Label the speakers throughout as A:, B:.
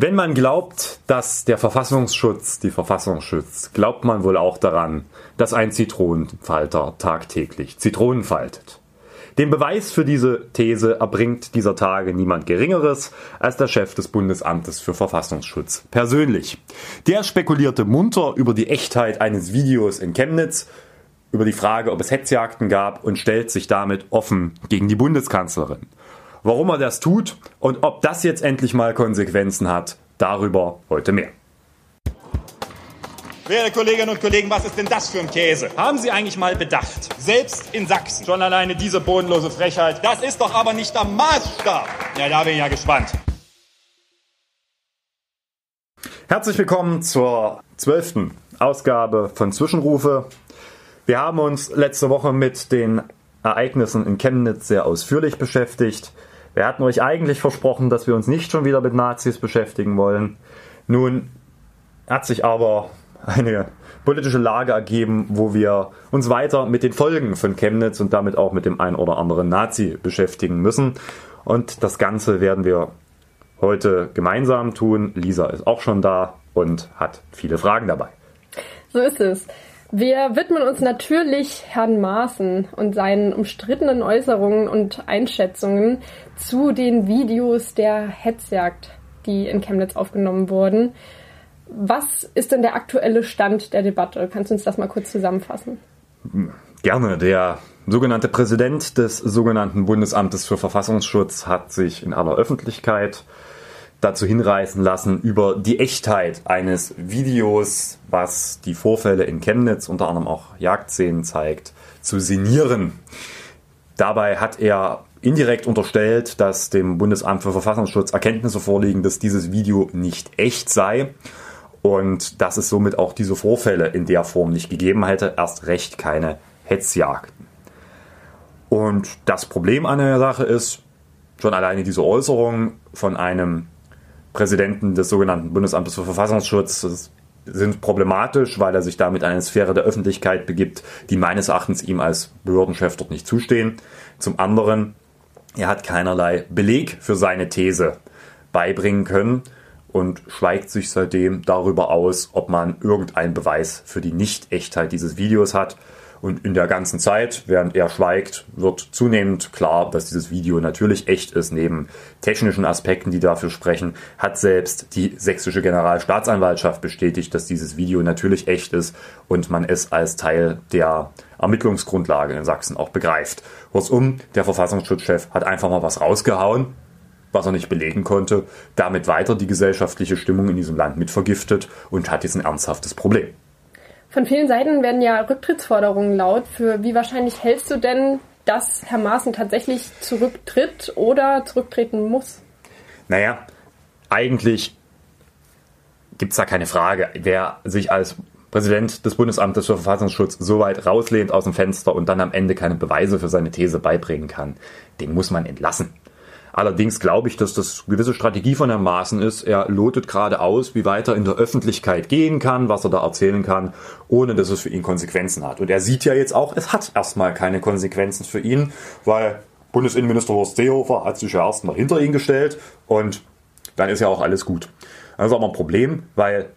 A: Wenn man glaubt, dass der Verfassungsschutz die Verfassung schützt, glaubt man wohl auch daran, dass ein Zitronenfalter tagtäglich Zitronen faltet. Den Beweis für diese These erbringt dieser Tage niemand Geringeres als der Chef des Bundesamtes für Verfassungsschutz persönlich. Der spekulierte munter über die Echtheit eines Videos in Chemnitz, über die Frage, ob es Hetzjagden gab und stellt sich damit offen gegen die Bundeskanzlerin. Warum er das tut und ob das jetzt endlich mal Konsequenzen hat, darüber heute mehr.
B: Werte Kolleginnen und Kollegen, was ist denn das für ein Käse? Haben Sie eigentlich mal bedacht? Selbst in Sachsen. Schon alleine diese bodenlose Frechheit. Das ist doch aber nicht der Maßstab. Ja, da bin ich ja gespannt.
A: Herzlich willkommen zur zwölften Ausgabe von Zwischenrufe. Wir haben uns letzte Woche mit den Ereignissen in Chemnitz sehr ausführlich beschäftigt. Wir hatten euch eigentlich versprochen, dass wir uns nicht schon wieder mit Nazis beschäftigen wollen. Nun hat sich aber eine politische Lage ergeben, wo wir uns weiter mit den Folgen von Chemnitz und damit auch mit dem ein oder anderen Nazi beschäftigen müssen. Und das Ganze werden wir heute gemeinsam tun. Lisa ist auch schon da und hat viele Fragen dabei.
C: So ist es. Wir widmen uns natürlich Herrn Maaßen und seinen umstrittenen Äußerungen und Einschätzungen zu den Videos der Hetzjagd, die in Chemnitz aufgenommen wurden. Was ist denn der aktuelle Stand der Debatte? Kannst du uns das mal kurz zusammenfassen?
A: Gerne. Der sogenannte Präsident des sogenannten Bundesamtes für Verfassungsschutz hat sich in aller Öffentlichkeit dazu hinreißen lassen, über die Echtheit eines Videos, was die Vorfälle in Chemnitz, unter anderem auch Jagdszenen zeigt, zu sinnieren. Dabei hat er indirekt unterstellt, dass dem Bundesamt für Verfassungsschutz Erkenntnisse vorliegen, dass dieses Video nicht echt sei und dass es somit auch diese Vorfälle in der Form nicht gegeben hätte, erst recht keine Hetzjagden. Und das Problem an der Sache ist, schon alleine diese Äußerung von einem Präsidenten des sogenannten Bundesamtes für Verfassungsschutz sind problematisch, weil er sich damit in eine Sphäre der Öffentlichkeit begibt, die meines Erachtens ihm als Behördenchef dort nicht zustehen. Zum anderen, er hat keinerlei Beleg für seine These beibringen können und schweigt sich seitdem darüber aus, ob man irgendeinen Beweis für die Nicht-Echtheit dieses Videos hat. Und in der ganzen Zeit, während er schweigt, wird zunehmend klar, dass dieses Video natürlich echt ist. Neben technischen Aspekten, die dafür sprechen, hat selbst die sächsische Generalstaatsanwaltschaft bestätigt, dass dieses Video natürlich echt ist und man es als Teil der Ermittlungsgrundlage in Sachsen auch begreift. Kurzum, der Verfassungsschutzchef hat einfach mal was rausgehauen, was er nicht belegen konnte, damit weiter die gesellschaftliche Stimmung in diesem Land mitvergiftet und hat jetzt ein ernsthaftes Problem.
C: Von vielen Seiten werden ja Rücktrittsforderungen laut. Für wie wahrscheinlich hältst du denn, dass Herr Maaßen tatsächlich zurücktritt oder zurücktreten muss?
A: Naja, eigentlich gibt es da keine Frage. Wer sich als Präsident des Bundesamtes für Verfassungsschutz so weit rauslehnt aus dem Fenster und dann am Ende keine Beweise für seine These beibringen kann, den muss man entlassen. Allerdings glaube ich, dass das gewisse Strategie von Herrn Maaßen ist. Er lotet gerade aus, wie weiter in der Öffentlichkeit gehen kann, was er da erzählen kann, ohne dass es für ihn Konsequenzen hat. Und er sieht ja jetzt auch, es hat erstmal keine Konsequenzen für ihn, weil Bundesinnenminister Horst Seehofer hat sich ja erstmal hinter ihn gestellt und dann ist ja auch alles gut. Das ist aber ein Problem, weil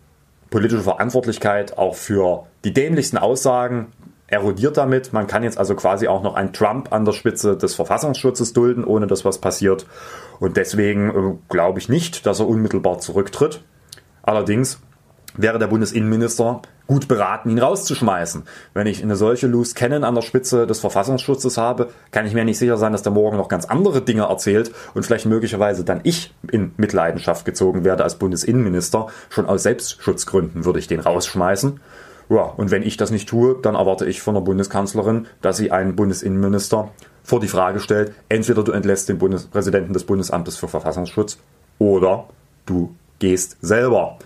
A: politische Verantwortlichkeit auch für die dämlichsten Aussagen erodiert damit. Man kann jetzt also quasi auch noch einen Trump an der Spitze des Verfassungsschutzes dulden, ohne dass was passiert. Und deswegen äh, glaube ich nicht, dass er unmittelbar zurücktritt. Allerdings wäre der Bundesinnenminister gut beraten, ihn rauszuschmeißen. Wenn ich eine solche Loose Cannon an der Spitze des Verfassungsschutzes habe, kann ich mir nicht sicher sein, dass der morgen noch ganz andere Dinge erzählt und vielleicht möglicherweise dann ich in Mitleidenschaft gezogen werde als Bundesinnenminister. Schon aus Selbstschutzgründen würde ich den rausschmeißen. Ja, und wenn ich das nicht tue, dann erwarte ich von der Bundeskanzlerin, dass sie einen Bundesinnenminister vor die Frage stellt, entweder du entlässt den Bundespräsidenten des Bundesamtes für Verfassungsschutz oder du gehst selber.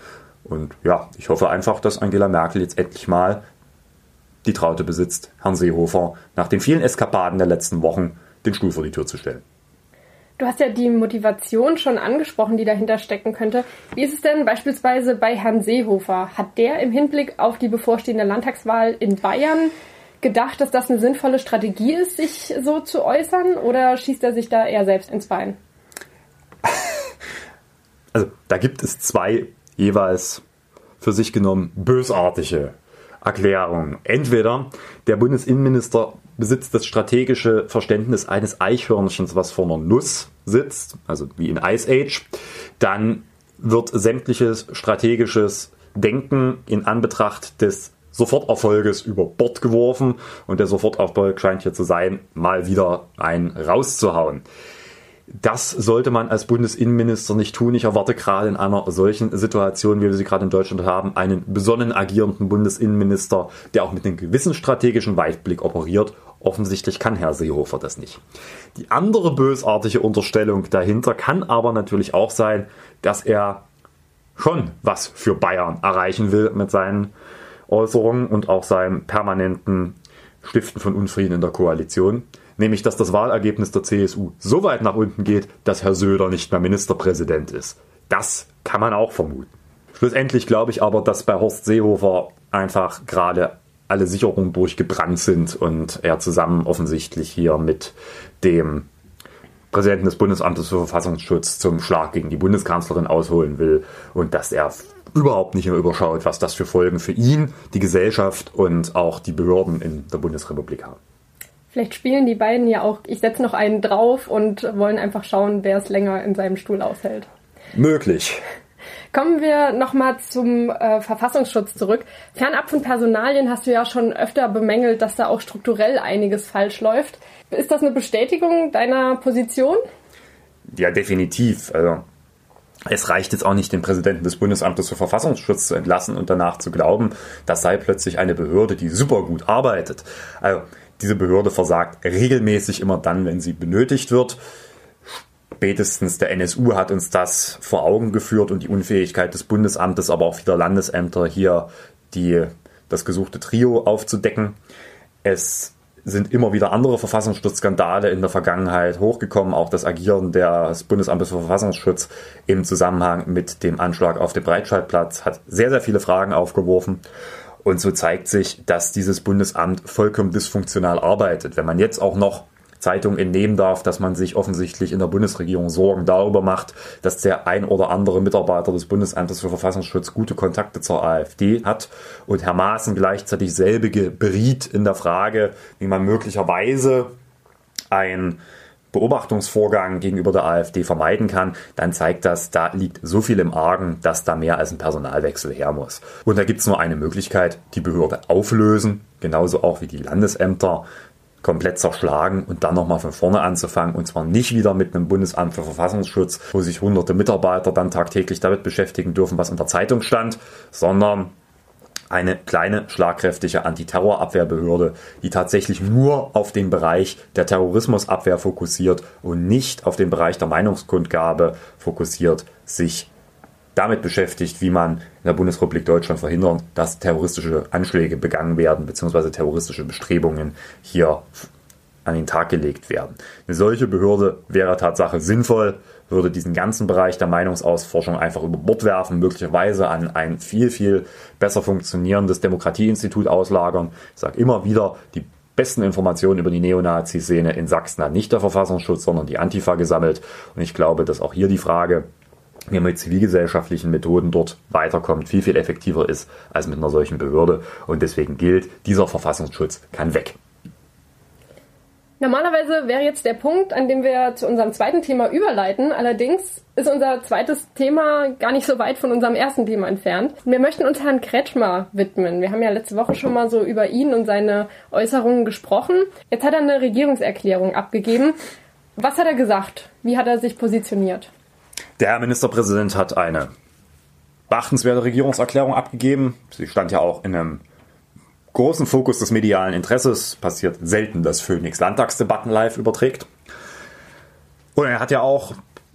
A: Und ja, ich hoffe einfach, dass Angela Merkel jetzt endlich mal die Traute besitzt, Herrn Seehofer nach den vielen Eskapaden der letzten Wochen den Stuhl vor die Tür zu stellen.
C: Du hast ja die Motivation schon angesprochen, die dahinter stecken könnte. Wie ist es denn beispielsweise bei Herrn Seehofer? Hat der im Hinblick auf die bevorstehende Landtagswahl in Bayern gedacht, dass das eine sinnvolle Strategie ist, sich so zu äußern? Oder schießt er sich da eher selbst ins Bein?
A: Also da gibt es zwei jeweils für sich genommen bösartige Erklärungen. Entweder der Bundesinnenminister besitzt das strategische Verständnis eines Eichhörnchens, was vor einer Nuss sitzt, also wie in Ice Age, dann wird sämtliches strategisches Denken in Anbetracht des Soforterfolges über Bord geworfen und der Soforterfolg scheint hier zu sein, mal wieder ein rauszuhauen. Das sollte man als Bundesinnenminister nicht tun. Ich erwarte gerade in einer solchen Situation, wie wir sie gerade in Deutschland haben, einen besonnen agierenden Bundesinnenminister, der auch mit einem gewissen strategischen Weitblick operiert. Offensichtlich kann Herr Seehofer das nicht. Die andere bösartige Unterstellung dahinter kann aber natürlich auch sein, dass er schon was für Bayern erreichen will mit seinen Äußerungen und auch seinem permanenten Stiften von Unfrieden in der Koalition. Nämlich, dass das Wahlergebnis der CSU so weit nach unten geht, dass Herr Söder nicht mehr Ministerpräsident ist. Das kann man auch vermuten. Schlussendlich glaube ich aber, dass bei Horst Seehofer einfach gerade alle Sicherungen durchgebrannt sind und er zusammen offensichtlich hier mit dem Präsidenten des Bundesamtes für Verfassungsschutz zum Schlag gegen die Bundeskanzlerin ausholen will und dass er überhaupt nicht mehr überschaut, was das für Folgen für ihn, die Gesellschaft und auch die Behörden in der Bundesrepublik haben.
C: Vielleicht spielen die beiden ja auch, ich setze noch einen drauf und wollen einfach schauen, wer es länger in seinem Stuhl aushält.
A: Möglich.
C: Kommen wir nochmal zum äh, Verfassungsschutz zurück. Fernab von Personalien hast du ja schon öfter bemängelt, dass da auch strukturell einiges falsch läuft. Ist das eine Bestätigung deiner Position?
A: Ja, definitiv. Also es reicht jetzt auch nicht, den Präsidenten des Bundesamtes für Verfassungsschutz zu entlassen und danach zu glauben, das sei plötzlich eine Behörde, die super gut arbeitet. Also, diese Behörde versagt regelmäßig immer dann, wenn sie benötigt wird. Spätestens der NSU hat uns das vor Augen geführt und die Unfähigkeit des Bundesamtes, aber auch vieler Landesämter hier die, das gesuchte Trio aufzudecken. Es sind immer wieder andere Verfassungsschutzskandale in der Vergangenheit hochgekommen. Auch das Agieren des Bundesamtes für Verfassungsschutz im Zusammenhang mit dem Anschlag auf dem Breitscheidplatz hat sehr, sehr viele Fragen aufgeworfen. Und so zeigt sich, dass dieses Bundesamt vollkommen dysfunktional arbeitet. Wenn man jetzt auch noch Zeitung entnehmen darf, dass man sich offensichtlich in der Bundesregierung Sorgen darüber macht, dass der ein oder andere Mitarbeiter des Bundesamtes für Verfassungsschutz gute Kontakte zur AfD hat und Herr Maaßen gleichzeitig selbige beriet in der Frage, wie man möglicherweise ein Beobachtungsvorgang gegenüber der AfD vermeiden kann, dann zeigt das, da liegt so viel im Argen, dass da mehr als ein Personalwechsel her muss. Und da gibt es nur eine Möglichkeit, die Behörde auflösen, genauso auch wie die Landesämter komplett zerschlagen und dann nochmal von vorne anzufangen. Und zwar nicht wieder mit einem Bundesamt für Verfassungsschutz, wo sich hunderte Mitarbeiter dann tagtäglich damit beschäftigen dürfen, was in der Zeitung stand, sondern eine kleine, schlagkräftige Antiterrorabwehrbehörde, die tatsächlich nur auf den Bereich der Terrorismusabwehr fokussiert und nicht auf den Bereich der Meinungskundgabe fokussiert, sich damit beschäftigt, wie man in der Bundesrepublik Deutschland verhindern, dass terroristische Anschläge begangen werden, beziehungsweise terroristische Bestrebungen hier an den Tag gelegt werden. Eine solche Behörde wäre Tatsache sinnvoll, würde diesen ganzen Bereich der Meinungsausforschung einfach über Bord werfen, möglicherweise an ein viel, viel besser funktionierendes Demokratieinstitut auslagern. Ich sage immer wieder, die besten Informationen über die Neonazi-Szene in Sachsen hat nicht der Verfassungsschutz, sondern die Antifa gesammelt. Und ich glaube, dass auch hier die Frage, wie man mit zivilgesellschaftlichen Methoden dort weiterkommt, viel, viel effektiver ist als mit einer solchen Behörde. Und deswegen gilt, dieser Verfassungsschutz kann weg.
C: Normalerweise wäre jetzt der Punkt, an dem wir zu unserem zweiten Thema überleiten. Allerdings ist unser zweites Thema gar nicht so weit von unserem ersten Thema entfernt. Wir möchten uns Herrn Kretschmer widmen. Wir haben ja letzte Woche schon mal so über ihn und seine Äußerungen gesprochen. Jetzt hat er eine Regierungserklärung abgegeben. Was hat er gesagt? Wie hat er sich positioniert?
A: Der Herr Ministerpräsident hat eine beachtenswerte Regierungserklärung abgegeben. Sie stand ja auch in einem großen Fokus des medialen Interesses. Passiert selten, dass Phoenix Landtagsdebatten live überträgt. Und er hat ja auch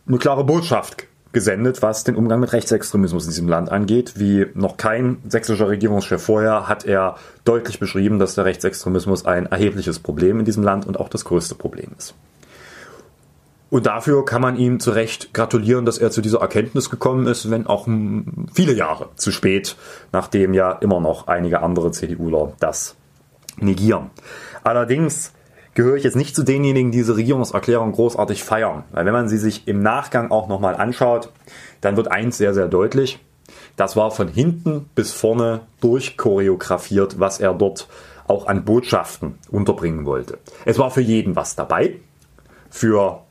A: eine klare Botschaft gesendet, was den Umgang mit Rechtsextremismus in diesem Land angeht. Wie noch kein sächsischer Regierungschef vorher hat er deutlich beschrieben, dass der Rechtsextremismus ein erhebliches Problem in diesem Land und auch das größte Problem ist. Und dafür kann man ihm zu Recht gratulieren, dass er zu dieser Erkenntnis gekommen ist, wenn auch viele Jahre zu spät, nachdem ja immer noch einige andere CDUler das negieren. Allerdings gehöre ich jetzt nicht zu denjenigen, die diese Regierungserklärung großartig feiern. Weil wenn man sie sich im Nachgang auch nochmal anschaut, dann wird eins sehr, sehr deutlich. Das war von hinten bis vorne durchchoreografiert, was er dort auch an Botschaften unterbringen wollte. Es war für jeden was dabei. Für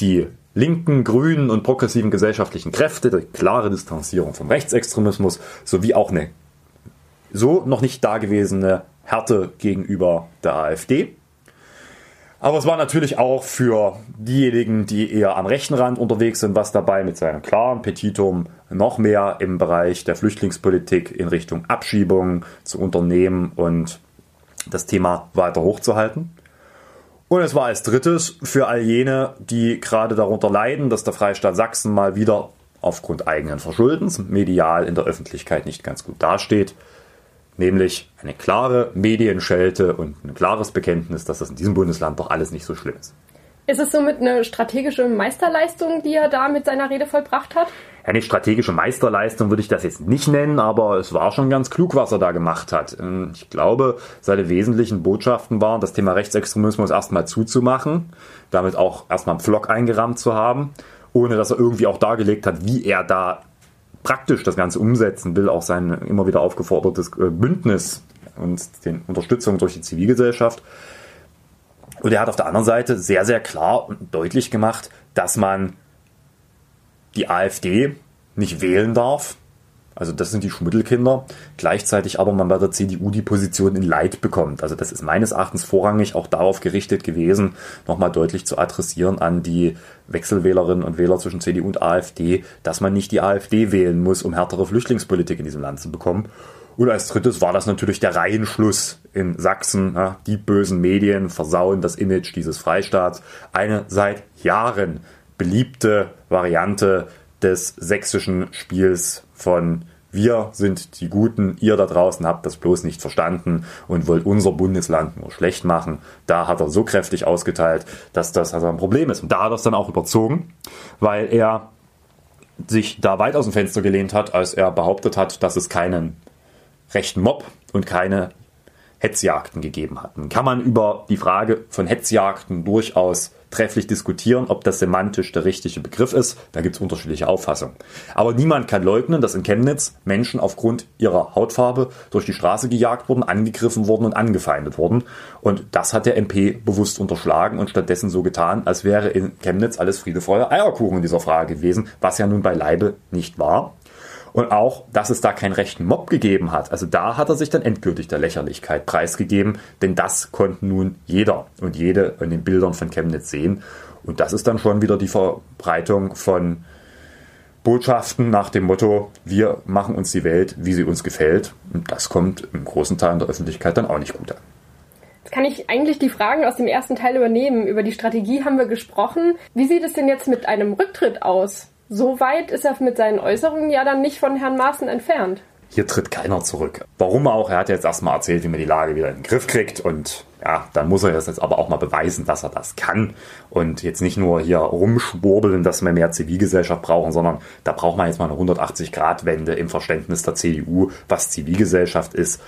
A: die linken, grünen und progressiven gesellschaftlichen Kräfte, die klare Distanzierung vom Rechtsextremismus sowie auch eine so noch nicht dagewesene Härte gegenüber der AfD. Aber es war natürlich auch für diejenigen, die eher am rechten Rand unterwegs sind, was dabei mit seinem klaren Petitum noch mehr im Bereich der Flüchtlingspolitik in Richtung Abschiebung zu unternehmen und das Thema weiter hochzuhalten. Und es war als drittes für all jene, die gerade darunter leiden, dass der Freistaat Sachsen mal wieder aufgrund eigenen Verschuldens medial in der Öffentlichkeit nicht ganz gut dasteht, nämlich eine klare Medienschelte und ein klares Bekenntnis, dass das in diesem Bundesland doch alles nicht so schlimm ist.
C: Ist es somit eine strategische Meisterleistung, die er da mit seiner Rede vollbracht hat?
A: Ja, eine strategische Meisterleistung würde ich das jetzt nicht nennen, aber es war schon ganz klug, was er da gemacht hat. Ähm, ich glaube, seine wesentlichen Botschaften waren, das Thema Rechtsextremismus erstmal zuzumachen, damit auch erstmal einen Pflock eingerammt zu haben, ohne dass er irgendwie auch dargelegt hat, wie er da praktisch das Ganze umsetzen will, auch sein immer wieder aufgefordertes äh, Bündnis und die Unterstützung durch die Zivilgesellschaft. Und er hat auf der anderen Seite sehr, sehr klar und deutlich gemacht, dass man die AfD nicht wählen darf. Also das sind die Schmuddelkinder. Gleichzeitig aber man bei der CDU die Position in Leid bekommt. Also das ist meines Erachtens vorrangig auch darauf gerichtet gewesen, nochmal deutlich zu adressieren an die Wechselwählerinnen und Wähler zwischen CDU und AfD, dass man nicht die AfD wählen muss, um härtere Flüchtlingspolitik in diesem Land zu bekommen. Und als drittes war das natürlich der Reihenschluss in Sachsen. Die bösen Medien versauen das Image dieses Freistaats. Eine seit Jahren beliebte Variante des sächsischen Spiels von wir sind die Guten, ihr da draußen habt das bloß nicht verstanden und wollt unser Bundesland nur schlecht machen. Da hat er so kräftig ausgeteilt, dass das also ein Problem ist. Und da hat er es dann auch überzogen, weil er sich da weit aus dem Fenster gelehnt hat, als er behauptet hat, dass es keinen rechten Mob und keine Hetzjagden gegeben hat. Dann kann man über die Frage von Hetzjagden durchaus trefflich diskutieren, ob das semantisch der richtige Begriff ist. Da gibt es unterschiedliche Auffassungen. Aber niemand kann leugnen, dass in Chemnitz Menschen aufgrund ihrer Hautfarbe durch die Straße gejagt wurden, angegriffen wurden und angefeindet wurden. Und das hat der MP bewusst unterschlagen und stattdessen so getan, als wäre in Chemnitz alles Friede, Eierkuchen in dieser Frage gewesen, was ja nun beileibe nicht war. Und auch, dass es da keinen rechten Mob gegeben hat. Also da hat er sich dann endgültig der Lächerlichkeit preisgegeben, denn das konnte nun jeder und jede in den Bildern von Chemnitz sehen. Und das ist dann schon wieder die Verbreitung von Botschaften nach dem Motto, wir machen uns die Welt, wie sie uns gefällt. Und das kommt im großen Teil der Öffentlichkeit dann auch nicht gut an.
C: Jetzt kann ich eigentlich die Fragen aus dem ersten Teil übernehmen. Über die Strategie haben wir gesprochen. Wie sieht es denn jetzt mit einem Rücktritt aus? So weit ist er mit seinen Äußerungen ja dann nicht von Herrn Maaßen entfernt.
A: Hier tritt keiner zurück. Warum auch? Er hat jetzt erstmal erzählt, wie man die Lage wieder in den Griff kriegt und ja, dann muss er jetzt aber auch mal beweisen, dass er das kann und jetzt nicht nur hier rumschwurbeln, dass wir mehr Zivilgesellschaft brauchen, sondern da braucht man jetzt mal eine 180-Grad-Wende im Verständnis der CDU, was Zivilgesellschaft ist,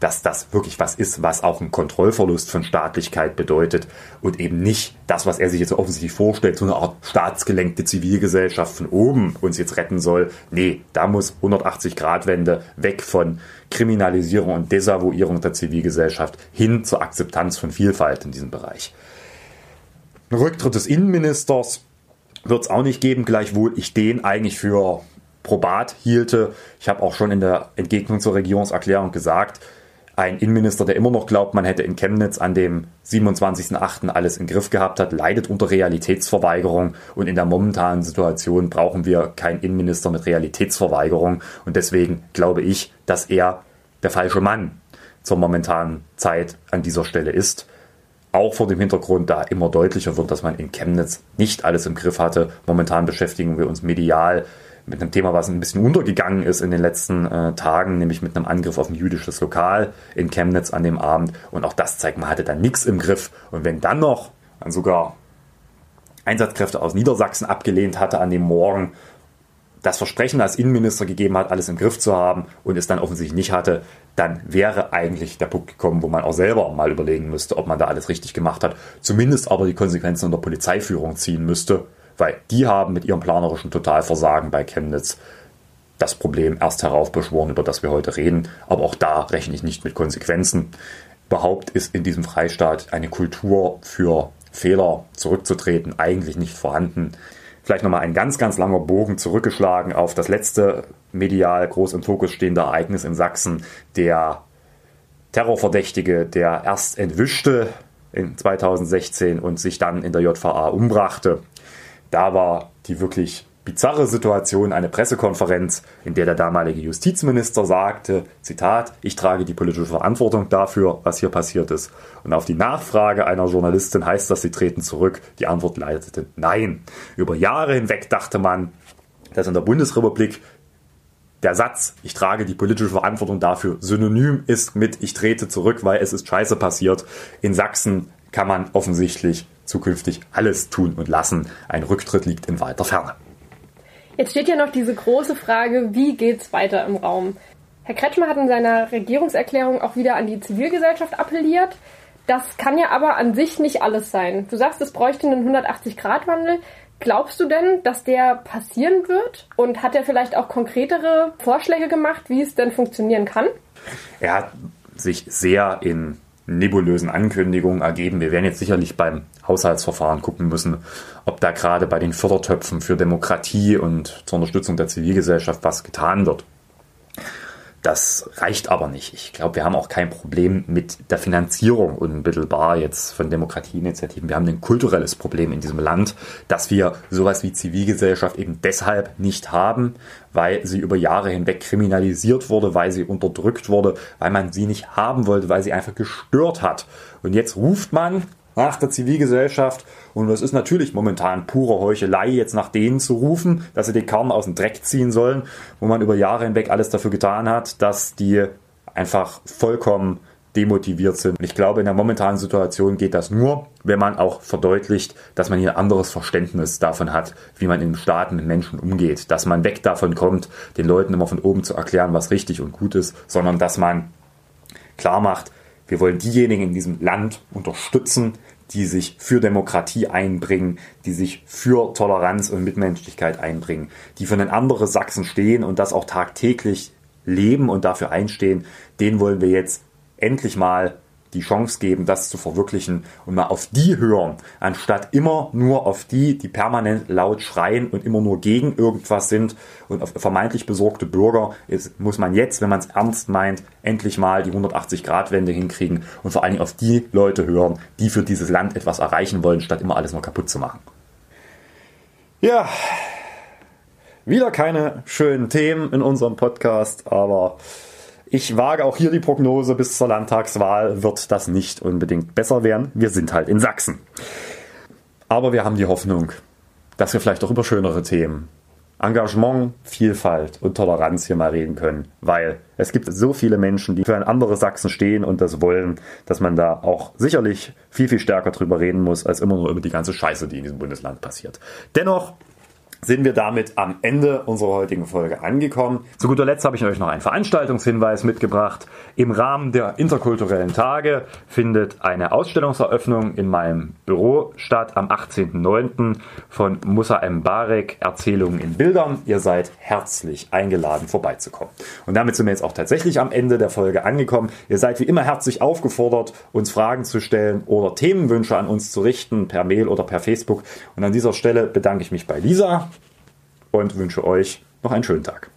A: dass das wirklich was ist, was auch einen Kontrollverlust von Staatlichkeit bedeutet und eben nicht das, was er sich jetzt offensichtlich vorstellt, so eine Art staatsgelenkte Zivilgesellschaft von oben uns jetzt retten soll. Nee, da muss 180-Grad-Wende weg von Kriminalisierung und Desavouierung der Zivilgesellschaft hin zur Akzeptanz von Vielfalt in diesem Bereich. Ein Rücktritt des Innenministers wird es auch nicht geben, gleichwohl ich den eigentlich für probat hielte. Ich habe auch schon in der Entgegnung zur Regierungserklärung gesagt, ein Innenminister, der immer noch glaubt, man hätte in Chemnitz an dem 27.08. alles im Griff gehabt hat, leidet unter Realitätsverweigerung und in der momentanen Situation brauchen wir keinen Innenminister mit Realitätsverweigerung und deswegen glaube ich, dass er der falsche Mann zur momentanen Zeit an dieser Stelle ist. Auch vor dem Hintergrund, da immer deutlicher wird, dass man in Chemnitz nicht alles im Griff hatte. Momentan beschäftigen wir uns medial mit einem Thema, was ein bisschen untergegangen ist in den letzten äh, Tagen, nämlich mit einem Angriff auf ein jüdisches Lokal in Chemnitz an dem Abend. Und auch das zeigt, man hatte da nichts im Griff. Und wenn dann noch man sogar Einsatzkräfte aus Niedersachsen abgelehnt hatte an dem Morgen, das Versprechen als Innenminister gegeben hat, alles im Griff zu haben und es dann offensichtlich nicht hatte, dann wäre eigentlich der Punkt gekommen, wo man auch selber mal überlegen müsste, ob man da alles richtig gemacht hat. Zumindest aber die Konsequenzen in der Polizeiführung ziehen müsste, weil die haben mit ihrem planerischen Totalversagen bei Chemnitz das Problem erst heraufbeschworen, über das wir heute reden. Aber auch da rechne ich nicht mit Konsequenzen. Überhaupt ist in diesem Freistaat eine Kultur für Fehler zurückzutreten eigentlich nicht vorhanden. Vielleicht nochmal ein ganz, ganz langer Bogen zurückgeschlagen auf das letzte medial groß im Fokus stehende Ereignis in Sachsen. Der Terrorverdächtige, der erst entwischte in 2016 und sich dann in der JVA umbrachte. Da war die wirklich bizarre Situation eine Pressekonferenz, in der der damalige Justizminister sagte, Zitat, ich trage die politische Verantwortung dafür, was hier passiert ist. Und auf die Nachfrage einer Journalistin heißt das, sie treten zurück. Die Antwort leitete nein. Über Jahre hinweg dachte man, dass in der Bundesrepublik der Satz, ich trage die politische Verantwortung dafür, synonym ist mit, ich trete zurück, weil es ist scheiße passiert. In Sachsen kann man offensichtlich zukünftig alles tun und lassen. Ein Rücktritt liegt in weiter Ferne.
C: Jetzt steht ja noch diese große Frage, wie geht's weiter im Raum? Herr Kretschmer hat in seiner Regierungserklärung auch wieder an die Zivilgesellschaft appelliert. Das kann ja aber an sich nicht alles sein. Du sagst, es bräuchte einen 180-Grad-Wandel. Glaubst du denn, dass der passieren wird? Und hat er vielleicht auch konkretere Vorschläge gemacht, wie es denn funktionieren kann?
A: Er hat sich sehr in nebulösen Ankündigungen ergeben. Wir werden jetzt sicherlich beim Haushaltsverfahren gucken müssen, ob da gerade bei den Fördertöpfen für Demokratie und zur Unterstützung der Zivilgesellschaft was getan wird. Das reicht aber nicht. Ich glaube, wir haben auch kein Problem mit der Finanzierung unmittelbar jetzt von Demokratieinitiativen. Wir haben ein kulturelles Problem in diesem Land, dass wir sowas wie Zivilgesellschaft eben deshalb nicht haben, weil sie über Jahre hinweg kriminalisiert wurde, weil sie unterdrückt wurde, weil man sie nicht haben wollte, weil sie einfach gestört hat. Und jetzt ruft man nach der Zivilgesellschaft. Und das ist natürlich momentan pure Heuchelei, jetzt nach denen zu rufen, dass sie den Kern aus dem Dreck ziehen sollen, wo man über Jahre hinweg alles dafür getan hat, dass die einfach vollkommen demotiviert sind. Und ich glaube, in der momentanen Situation geht das nur, wenn man auch verdeutlicht, dass man hier ein anderes Verständnis davon hat, wie man in Staaten mit Menschen umgeht. Dass man weg davon kommt, den Leuten immer von oben zu erklären, was richtig und gut ist, sondern dass man klar macht, wir wollen diejenigen in diesem Land unterstützen, die sich für Demokratie einbringen, die sich für Toleranz und Mitmenschlichkeit einbringen, die für einen anderen Sachsen stehen und das auch tagtäglich leben und dafür einstehen. Den wollen wir jetzt endlich mal die Chance geben, das zu verwirklichen und mal auf die hören, anstatt immer nur auf die, die permanent laut schreien und immer nur gegen irgendwas sind und auf vermeintlich besorgte Bürger ist, muss man jetzt, wenn man es ernst meint, endlich mal die 180-Grad-Wende hinkriegen und vor allen Dingen auf die Leute hören, die für dieses Land etwas erreichen wollen, statt immer alles nur kaputt zu machen. Ja, wieder keine schönen Themen in unserem Podcast, aber ich wage auch hier die Prognose, bis zur Landtagswahl wird das nicht unbedingt besser werden. Wir sind halt in Sachsen. Aber wir haben die Hoffnung, dass wir vielleicht auch über schönere Themen, Engagement, Vielfalt und Toleranz hier mal reden können. Weil es gibt so viele Menschen, die für ein anderes Sachsen stehen und das wollen, dass man da auch sicherlich viel, viel stärker drüber reden muss, als immer nur über die ganze Scheiße, die in diesem Bundesland passiert. Dennoch sind wir damit am Ende unserer heutigen Folge angekommen. Zu guter Letzt habe ich euch noch einen Veranstaltungshinweis mitgebracht. Im Rahmen der interkulturellen Tage findet eine Ausstellungseröffnung in meinem Büro statt am 18.09. von Musa M. Barek, Erzählungen in Bildern. Ihr seid herzlich eingeladen, vorbeizukommen. Und damit sind wir jetzt auch tatsächlich am Ende der Folge angekommen. Ihr seid wie immer herzlich aufgefordert, uns Fragen zu stellen oder Themenwünsche an uns zu richten, per Mail oder per Facebook. Und an dieser Stelle bedanke ich mich bei Lisa und wünsche euch noch einen schönen Tag.